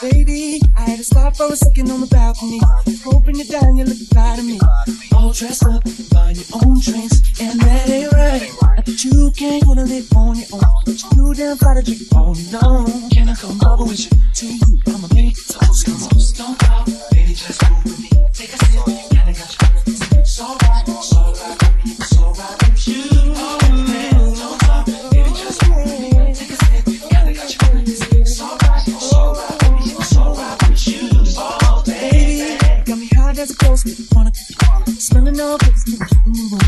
Baby, I had to stop for a second on the balcony. Hoping you're down, you're looking proud of me. All dressed up, buying your own drinks. And honest, keep it chronic. Smelling all papers, keep getting in room.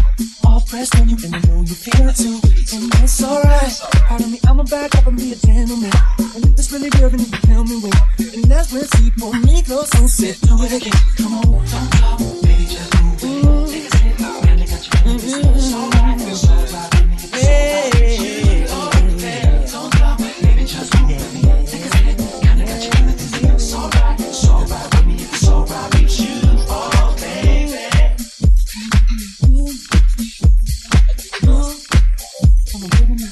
All pressed on you, and I know you feel it too. And that's alright. Pardon me, I'ma back up and be a gentleman. And if it's really real, then you can tell me when. And that's when sleep on me, close, so sit, do it again. Come on, come on.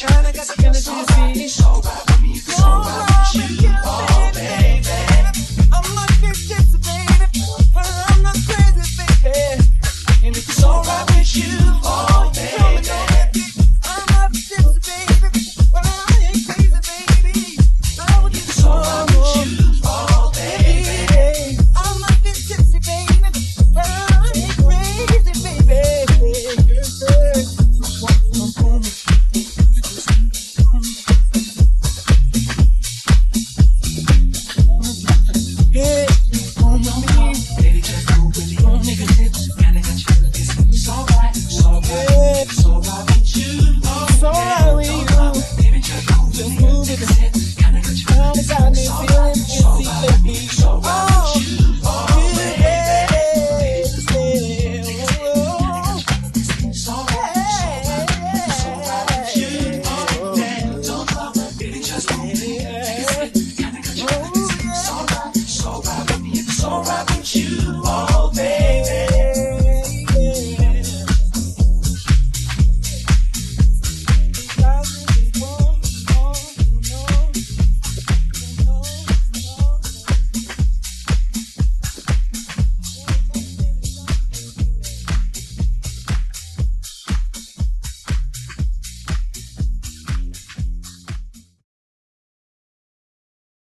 Trying to get some